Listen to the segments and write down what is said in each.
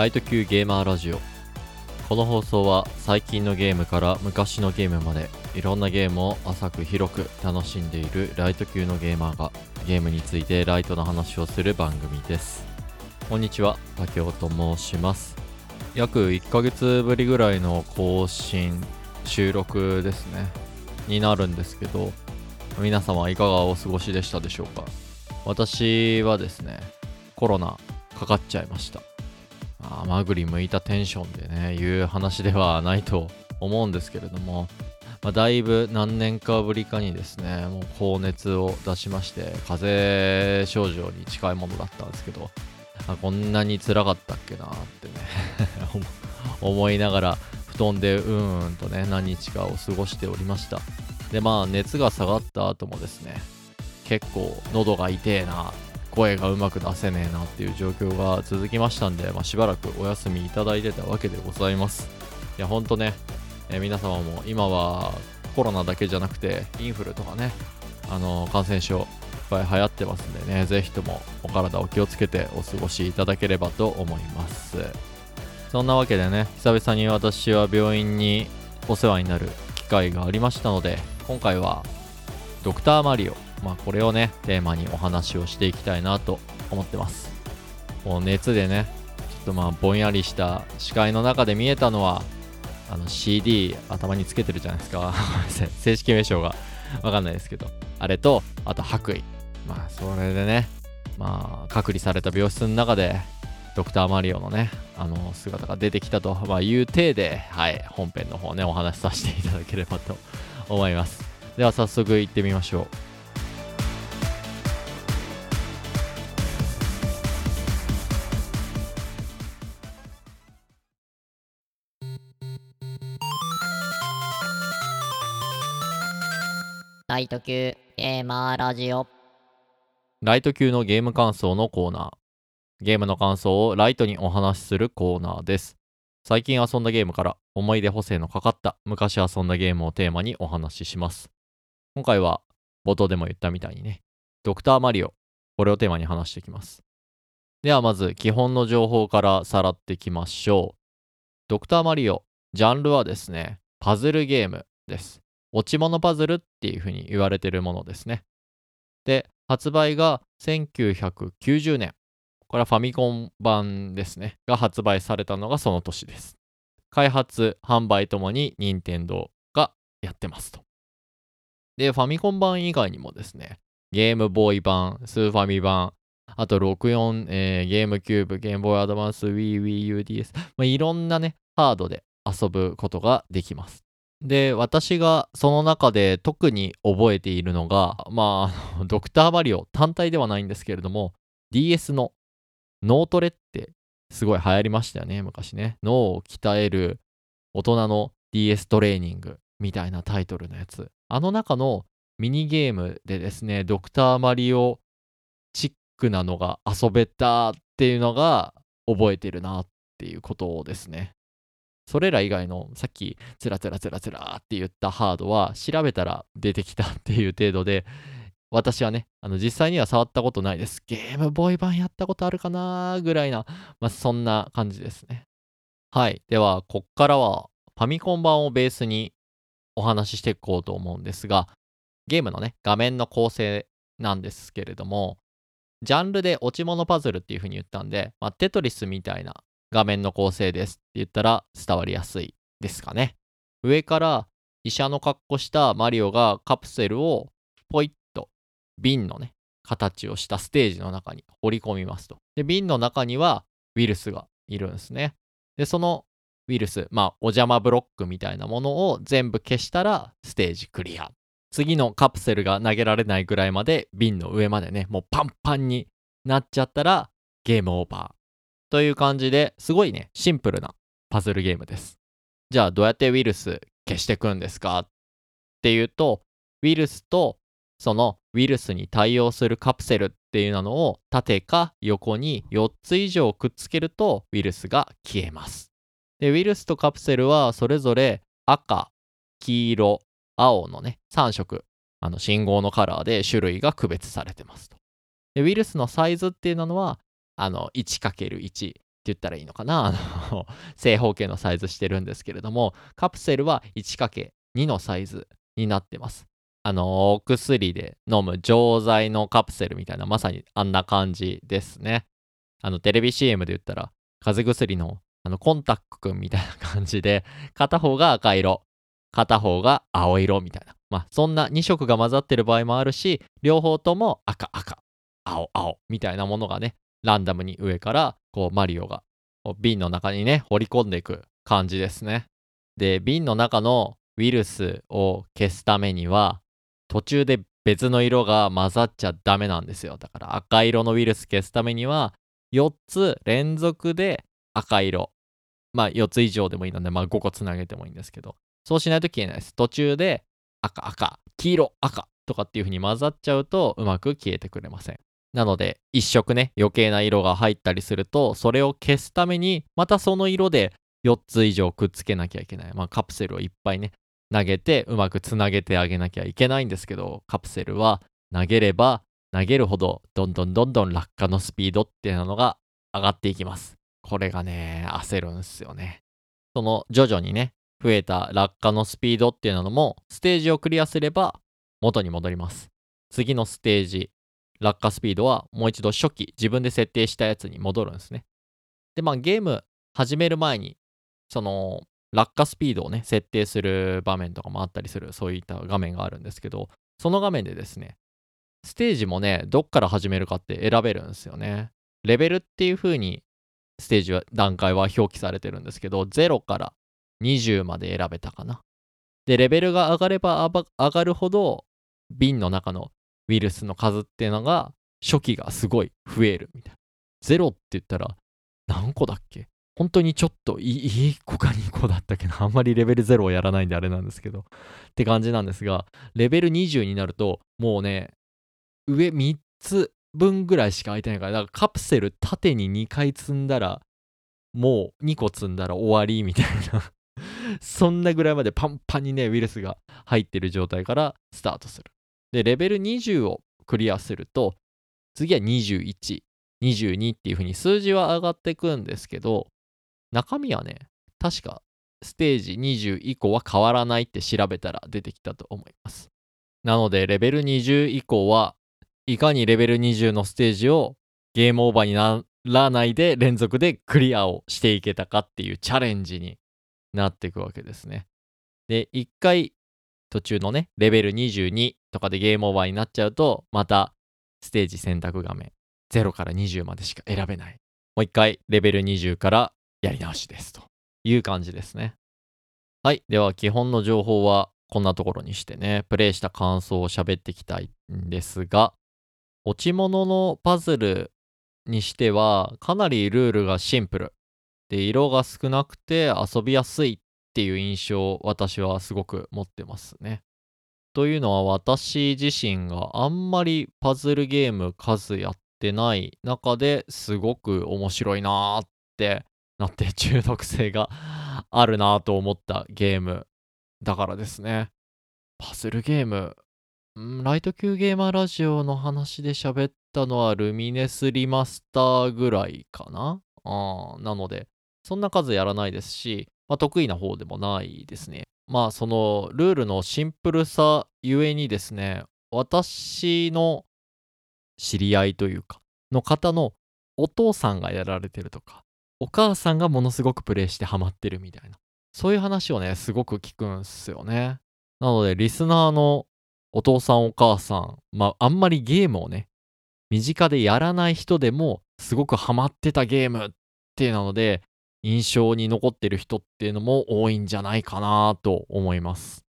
ライト級ゲーマーラジオ。この放送は最近のゲームから昔のゲームまでいろんなゲームを浅く広く楽しんでいるライト級のゲーマーがゲームについてライトな話をする番組です。こんにちは竹雄と申します。約1ヶ月ぶりぐらいの更新収録ですね。になるんですけど皆様いかがお過ごしでしたでしょうか？私はですねコロナかかっちゃいました。あまぐり向いたテンションでね言う話ではないと思うんですけれども、まあ、だいぶ何年かぶりかにですねもう高熱を出しまして風邪症状に近いものだったんですけどあこんなに辛かったっけなってね 思いながら布団でうーんとね何日かを過ごしておりました。でまあ熱が下がった後もですね結構喉が痛えな声がうまく出せねえなっていう状況が続きましたんで、まあ、しばらくお休みいただいてたわけでございます。いやほんとね、えー、皆様も今はコロナだけじゃなくてインフルとかねあの感染症いっぱい流行ってますんでねぜひともお体お気をつけてお過ごしいただければと思います。そんなわけでね久々に私は病院にお世話になる機会がありましたので今回はドクターマリオまあこれをねテーマにお話をしていきたいなと思ってます。もう熱でねちょっとまあぼんやりした視界の中で見えたのはあの CD 頭につけてるじゃないですか。正式名称が。わかんないですけど。あれとあと白衣。まあそれでねまあ隔離された病室の中でドクターマリオのねあの姿が出てきたと、まあ、いう体で、はい、本編の方ねお話しさせていただければと思います。では早速行ってみましょう。イト級ゲーマーラジオ。ライト級のゲーム感想のコーナー。ゲームの感想をライトにお話しするコーナーです。最近遊んだゲームから思い出補正のかかった昔遊んだゲームをテーマにお話しします。今回は冒頭でも言ったみたいにねドクターマリオこれをテーマに話していきます。ではまず基本の情報からさらっていきましょう。ドクターマリオジャンルはですねパズルゲームです。落ち物パズルっていうふうに言われてるものですね。で、発売が1990年。これはファミコン版ですね。が発売されたのがその年です。開発、販売ともに任天堂がやってますと。で、ファミコン版以外にもですね、ゲームボーイ版、スーファミ版、あと64、えー、ゲームキューブ、ゲームボーイアドバンス、Wii、Wii U、DS、まあ、いろんなね、ハードで遊ぶことができます。で、私がその中で特に覚えているのが、まあ、ドクターマリオ単体ではないんですけれども、DS の脳トレってすごい流行りましたよね、昔ね。脳を鍛える大人の DS トレーニングみたいなタイトルのやつ。あの中のミニゲームでですね、ドクターマリオチックなのが遊べたっていうのが覚えてるなっていうことですね。それら以外のさっきつらつらつらつらって言ったハードは調べたら出てきたっていう程度で私はね、あの実際には触ったことないです。ゲームボーイ版やったことあるかなぐらいな、まあ、そんな感じですね。はい。では、こっからはファミコン版をベースにお話ししていこうと思うんですが、ゲームのね、画面の構成なんですけれども、ジャンルで落ち物パズルっていう風に言ったんで、まあ、テトリスみたいな画面の構成ですって言ったら伝わりやすいですかね。上から医者の格好したマリオがカプセルをポイッと瓶のね、形をしたステージの中に放り込みますと。で、瓶の中にはウイルスがいるんですね。で、そのウイルス、まあ、お邪魔ブロックみたいなものを全部消したらステージクリア。次のカプセルが投げられないぐらいまで瓶の上までね、もうパンパンになっちゃったらゲームオーバー。という感じですごいね、シンプルなパズルゲームです。じゃあどうやってウイルス消してくんですかっていうと、ウイルスとそのウイルスに対応するカプセルっていうのを縦か横に4つ以上くっつけるとウイルスが消えます。で、ウイルスとカプセルはそれぞれ赤、黄色、青のね、3色、あの信号のカラーで種類が区別されてますと。で、ウイルスのサイズっていうのはあの 1×1 って言ったらいいのかな？あの正方形のサイズしてるんですけれども、カプセルは 1×2 のサイズになってます。あの、お薬で飲む錠剤のカプセルみたいな、まさにあんな感じですね。あの、テレビ CM で言ったら、風邪薬のあのコンタックくんみたいな感じで、片方が赤色、片方が青色みたいな。まあ、そんな2色が混ざってる場合もあるし、両方とも赤、赤、青、青みたいなものがね、ランダムに上からこうマリオが瓶の中にね、掘り込んでいく感じですね。で、瓶の中のウイルスを消すためには、途中で別の色が混ざっちゃダメなんですよ。だから赤色のウイルス消すためには、4つ連続で赤色。まあ4つ以上でもいいので、まあ5個つなげてもいいんですけど、そうしないと消えないです。途中で赤、赤、黄色、赤とかっていう風に混ざっちゃうとうまく消えてくれません。なので、一色ね、余計な色が入ったりすると、それを消すために、またその色で4つ以上くっつけなきゃいけない。まあ、カプセルをいっぱいね、投げて、うまくつなげてあげなきゃいけないんですけど、カプセルは投げれば投げるほど、どんどんどんどん落下のスピードっていうのが上がっていきます。これがね、焦るんですよね。その徐々にね、増えた落下のスピードっていうのも、ステージをクリアすれば元に戻ります。次のステージ、落下スピードはもう一度初期、自分で設定したやつに戻るんですね。で、まあゲーム始める前に、その落下スピードをね、設定する場面とかもあったりする、そういった画面があるんですけど、その画面でですね、ステージもね、どっから始めるかって選べるんですよね。レベルっていう風にステージは段階は表記されてるんですけど、0から20まで選べたかな。で、レベルが上がれば上がるほど、瓶の中のウイルスの数っていうのが初期がすごい増えるみたいな。ゼロって言ったら何個だっけ？本当にちょっと1個か2個だったけど、あんまりレベル0をやらないんであれなんですけど、って感じなんですが、レベル20になると、もうね、上3つ分ぐらいしか空いてないから、だからカプセル縦に2回積んだら、もう2個積んだら終わりみたいな そんなぐらいまでパンパンにね、ウイルスが入ってる状態からスタートする。で、レベル20をクリアすると、次は21、22っていう風に数字は上がっていくんですけど、中身はね、確かステージ20以降は変わらないって調べたら出てきたと思います。なので、レベル20以降はいかにレベル20のステージをゲームオーバーにならないで連続でクリアをしていけたかっていうチャレンジになっていくわけですね。で、一回途中のね、レベル22とかでゲームオーバーになっちゃうと、またステージ選択画面0から20までしか選べない。もう一回レベル20からやり直しですという感じですね。はい。では基本の情報はこんなところにしてね、プレイした感想を喋っていきたいんですが、落ち物のパズルにしてはかなりルールがシンプル。で、色が少なくて遊びやすいっていう印象を私はすごく持ってますね。というのは私自身があんまりパズルゲーム数やってない中ですごく面白いなーってなって中毒性があるなと思ったゲームだからですね。パズルゲーム、ライト級ゲーマーラジオの話で喋ったのはルミネスリマスターぐらいかなあなので、そんな数やらないですし、まあ、得意な方でもないですね。まあそのルールのシンプルさゆえにですね、私の知り合いというか、の方のお父さんがやられてるとか、お母さんがものすごくプレイしてハマってるみたいな、そういう話をね、すごく聞くんすよね。なので、リスナーのお父さんお母さん、まああんまりゲームをね、身近でやらない人でもすごくハマってたゲームっていうので、印象に残ってる人っていうのも多いんじゃないかなと思います。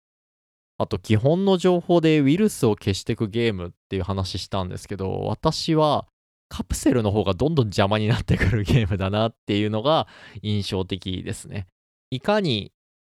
あと基本の情報でウイルスを消していくゲームっていう話したんですけど、私はカプセルの方がどんどん邪魔になってくるゲームだなっていうのが印象的ですね。いかに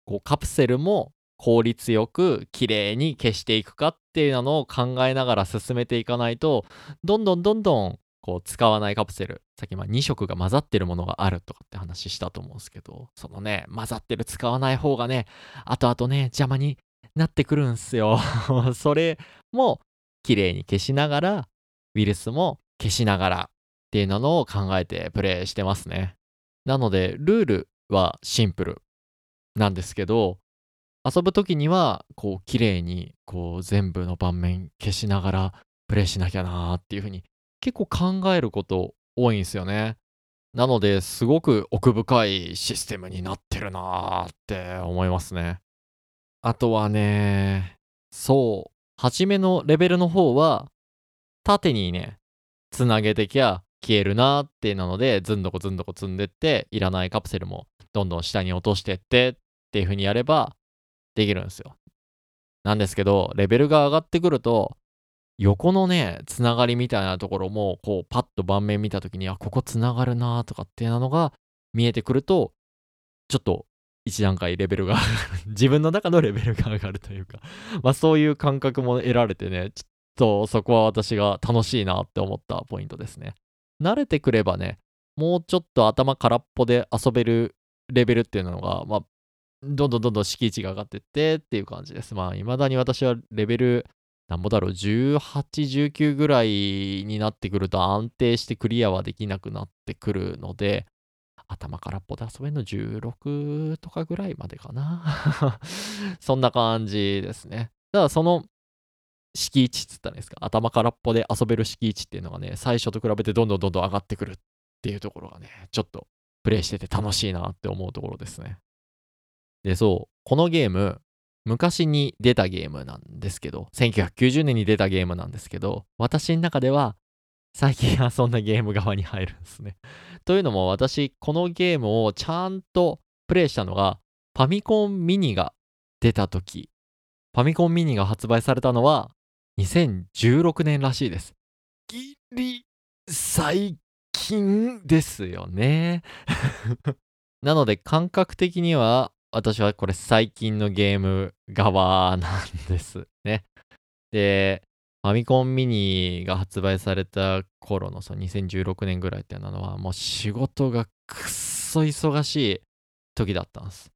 こうカプセルも効率よく綺麗に消していくかっていうのを考えながら進めていかないと、どんどんどんどんこう使わないカプセル、さっきまあ2色が混ざってるものがあるとかって話したと思うんですけど、そのね、混ざってる使わない方がね、後々ね、邪魔になってくるんすよ。それも綺麗に消しながら、ウイルスも消しながらっていうのを考えてプレイしてますね。なので、ルールはシンプルなんですけど、遊ぶ時には、こう、綺麗に、こう、全部の盤面消しながらプレイしなきゃなーっていう風に、結構考えること多いんですよね。なので、すごく奥深いシステムになってるなーって思いますね。あとはね、そう、初めのレベルの方は、縦にね、つなげてきゃ消えるなってなので、ずんどこずんどこ積んでって、いらないカプセルもどんどん下に落としてってっていう風にやればできるんですよ。なんですけど、レベルが上がってくると、横のね、つながりみたいなところも、こう、パッと盤面見たときに、あ、ここつながるなとかっていうのが見えてくると、ちょっと一段階レベルが 自分の中のレベルが上がるというかまあそういう感覚も得られてね、ちょっとそこは私が楽しいなって思ったポイントですね。慣れてくればね、もうちょっと頭空っぽで遊べるレベルっていうのが、まあ、どんどんどんどん敷地が上がってってっていう感じです。まあ、未だに私はレベル、なんぼだろう、18、19ぐらいになってくると安定してクリアはできなくなってくるので、頭空っぽで遊べるの16とかぐらいまでかな。そんな感じですね。ただその敷地っつったらいいですか、頭空っぽで遊べる敷地っていうのがね、最初と比べてどんどんどんどん上がってくるっていうところがね、ちょっとプレイしてて楽しいなって思うところですね。で、そう、このゲーム、昔に出たゲームなんですけど、1990年に出たゲームなんですけど、私の中では最近遊んだゲーム側に入るんですね。というのも私、このゲームをちゃんとプレイしたのが、ファミコンミニが出た時、ファミコンミニが発売されたのは2016年らしいです。ギリ最近ですよね。なので感覚的には私はこれ最近のゲーム側なんですね。で、ファミコンミニが発売された頃のその2016年ぐらいっていうのはもう仕事がくっそ忙しい時だったんです。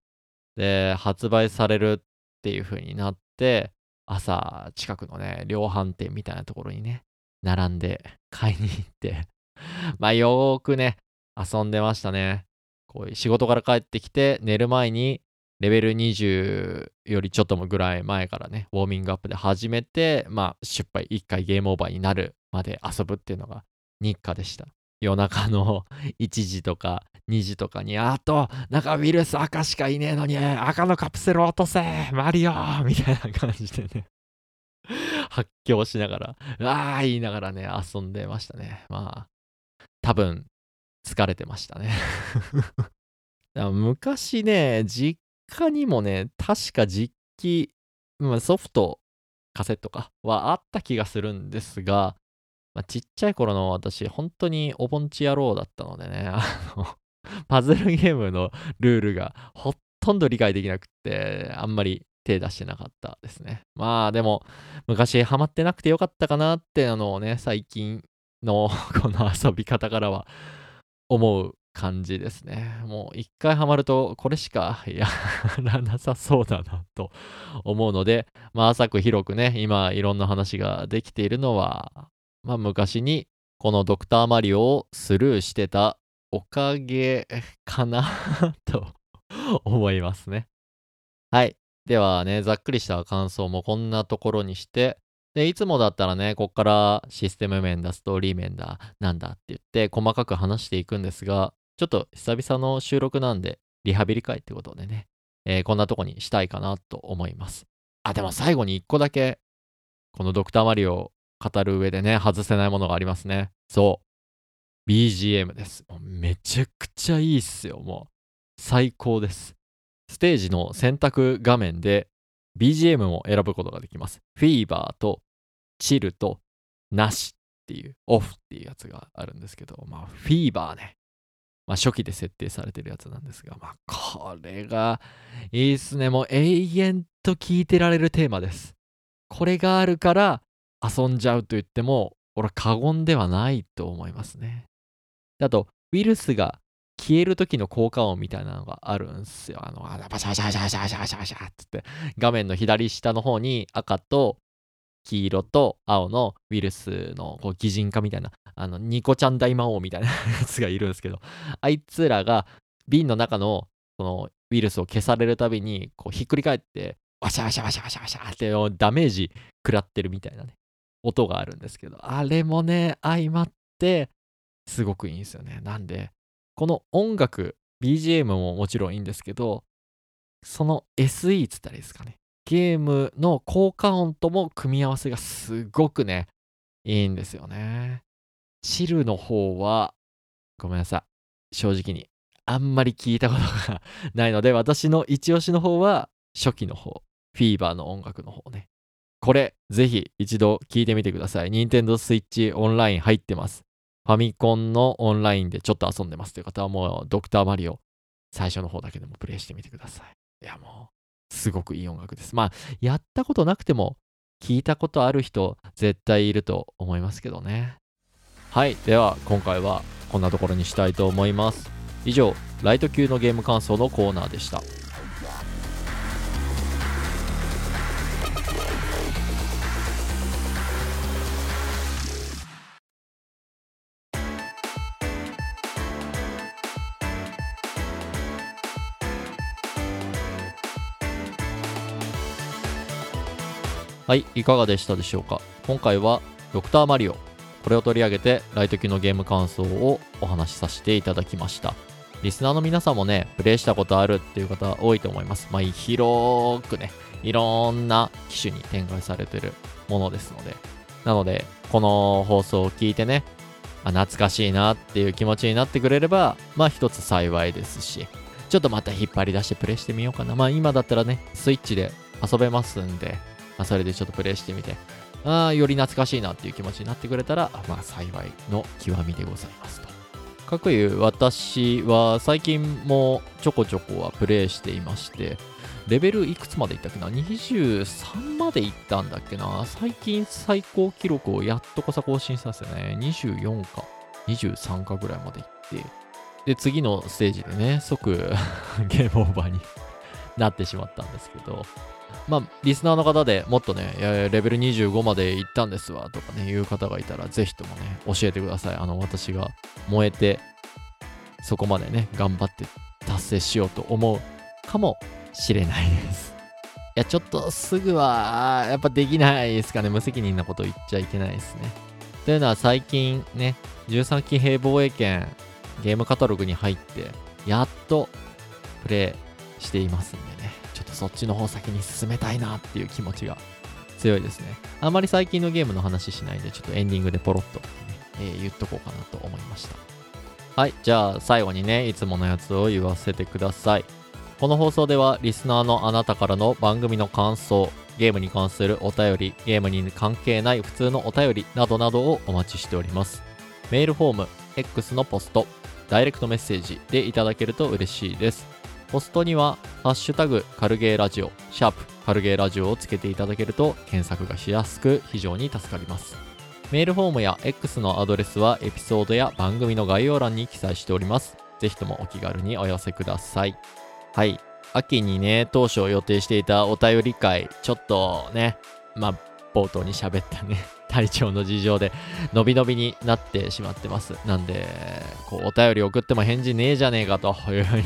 で、発売されるっていう風になって、朝近くのね、量販店みたいなところにね、並んで買いに行って まあよーくね、遊んでましたね。こう仕事から帰ってきて寝る前にレベル20よりちょっともぐらい前からね、ウォーミングアップで始めて、まあ失敗1回ゲームオーバーになるまで遊ぶっていうのが日課でした。夜中の 1時とか2時とかに、あと、なんかウイルス赤しかいねえのに、赤のカプセル落とせマリオみたいな感じでね 発狂しながら、ああ言いながらね、遊んでましたね。まあ、多分、疲れてましたね 昔ね、実家にもね、確か実機、まあ、ソフト、カセットか、はあった気がするんですが、まあ、ちっちゃい頃の私、本当にお盆地野郎だったのでね、あの、パズルゲームのルールがほとんど理解できなくて、あんまり手出してなかったですね。まあでも、昔ハマってなくてよかったかなっていうのをね、最近の この遊び方からは思う感じですね。もう一回ハマるとこれしかやら なさそうだなと思うので、まあ浅く広くね、今いろんな話ができているのは、まあ昔にこのドクターマリオをスルーしてたおかげかな と思いますね。はい。ではね、ざっくりした感想もこんなところにして、で、いつもだったらね、こっからシステム面だ、ストーリー面だ、なんだって言って細かく話していくんですが、ちょっと久々の収録なんで、リハビリ会ってことでね、えー、こんなとこにしたいかなと思います。あ、でも最後に一個だけ、このドクターマリオを語る上でね、外せないものがありますね。そう。BGM です。めちゃくちゃいいっすよ、もう。最高です。ステージの選択画面で BGM も選ぶことができます。フィーバーとチルとなしっていう、オフっていうやつがあるんですけど、まあ、フィーバーね。まあ、初期で設定されてるやつなんですが、まあ、これがいいっすね。もう永遠と聴いてられるテーマです。これがあるから遊んじゃうと言っても、俺は過言ではないと思いますね。あと、ウイルスが消える時の効果音みたいなのがあるんすよ。あの、バシャバシャバシャバシャバシャバシャバシャってって、画面の左下の方に赤と黄色と青のウイルスのこう擬人化みたいな、あの、ニコちゃん大魔王みたいなやつがいるんですけど、あいつらが瓶の中のそのウイルスを消されるたびにこうひっくり返ってワシャワシャワシャワシャワシャってダメージ食らってるみたいなね音があるんですけどあれもね相まってすごくいいんですよねなんでこの音楽 BGM ももちろんいいんですけどその SE っつったらいいですかねゲームの効果音とも組み合わせがすごくねいいんですよねチルの方はごめんなさい正直にあんまり聞いたことがないので、私の一押しの方は初期の方、フィーバーの音楽の方ね。これ、ぜひ一度聞いてみてください。Nintendo Switch オンライン入ってます。ファミコンのオンラインでちょっと遊んでますという方はもうドクターマリオ最初の方だけでもプレイしてみてください。いやもう、すごくいい音楽です。まあ、やったことなくても聞いたことある人絶対いると思いますけどね。はい。では、今回はこんなところにしたいと思います。以上ライト級のゲーム感想のコーナーでしたはい、いかがでしたでしょうか？今回はドクターマリオこれを取り上げてライト級のゲーム感想をお話しさせていただきましたリスナーの皆さんもね、プレイしたことあるっていう方多いと思います。まあ、広くね、いろんな機種に展開されてるものですので。なので、この放送を聞いてね、あ懐かしいなっていう気持ちになってくれれば、まあ一つ幸いですし、ちょっとまた引っ張り出してプレイしてみようかな。まあ今だったらね、スイッチで遊べますんで、まあ、それでちょっとプレイしてみて、あ、より懐かしいなっていう気持ちになってくれたら、まあ幸いの極みでございますと。かくいう私は最近もちょこちょこはプレイしていまして、レベルいくつまでいったっけな ?23 までいったんだっけな？最近最高記録をやっとこさ更新したんですよね。24か23かぐらいまでいって、で、次のステージでね、即 ゲームオーバーになってしまったんですけど、まあ、リスナーの方でもっとね、レベル25まで行ったんですわとかね、いう方がいたら、ぜひともね、教えてください。あの、私が燃えて、そこまでね、頑張って達成しようと思うかもしれないです。いや、ちょっとすぐは、やっぱできないですかね。無責任なこと言っちゃいけないですね。というのは最近ね、13騎兵防衛権ゲームカタログに入って、やっとプレイしていますんでね。ちょっとそっちの方先に進めたいなっていう気持ちが強いですね。あまり最近のゲームの話しないで、ちょっとエンディングでポロッと、ね、えー、言っとこうかなと思いました。はい、じゃあ最後にね、いつものやつを言わせてください。この放送ではリスナーのあなたからの番組の感想、ゲームに関するお便り、ゲームに関係ない普通のお便りなどなどをお待ちしております。メールフォーム、X のポスト、ダイレクトメッセージでいただけると嬉しいです。ポストには、ハッシュタグ、カルゲーラジオ、シャープ、カルゲーラジオをつけていただけると検索がしやすく非常に助かります。メールフォームや X のアドレスはエピソードや番組の概要欄に記載しております。ぜひともお気軽にお寄せください。はい。秋にね、当初予定していたお便り会、ちょっとね、まあ、冒頭に喋ったね体調の事情で、伸び伸びになってしまってます。なんで、こう、お便り送っても返事ねえじゃねえかというふうに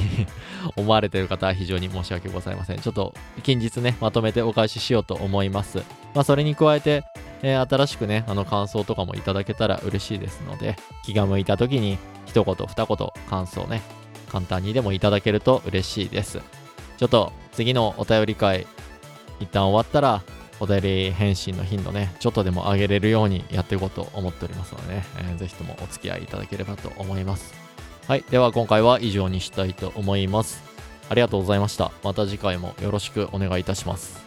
思われてる方は非常に申し訳ございません。ちょっと、近日ね、まとめてお返ししようと思います。まあ、それに加えて、えー、新しくね、あの感想とかもいただけたら嬉しいですので、気が向いた時に一言二言感想ね、簡単にでもいただけると嬉しいです。ちょっと次のお便り会、一旦終わったら、お便り返信の頻度ね、ちょっとでも上げれるようにやっていこうと思っておりますのでね、えー、ぜひともお付き合いいただければと思います。はい。では今回は以上にしたいと思います。ありがとうございました。また次回もよろしくお願いいたします。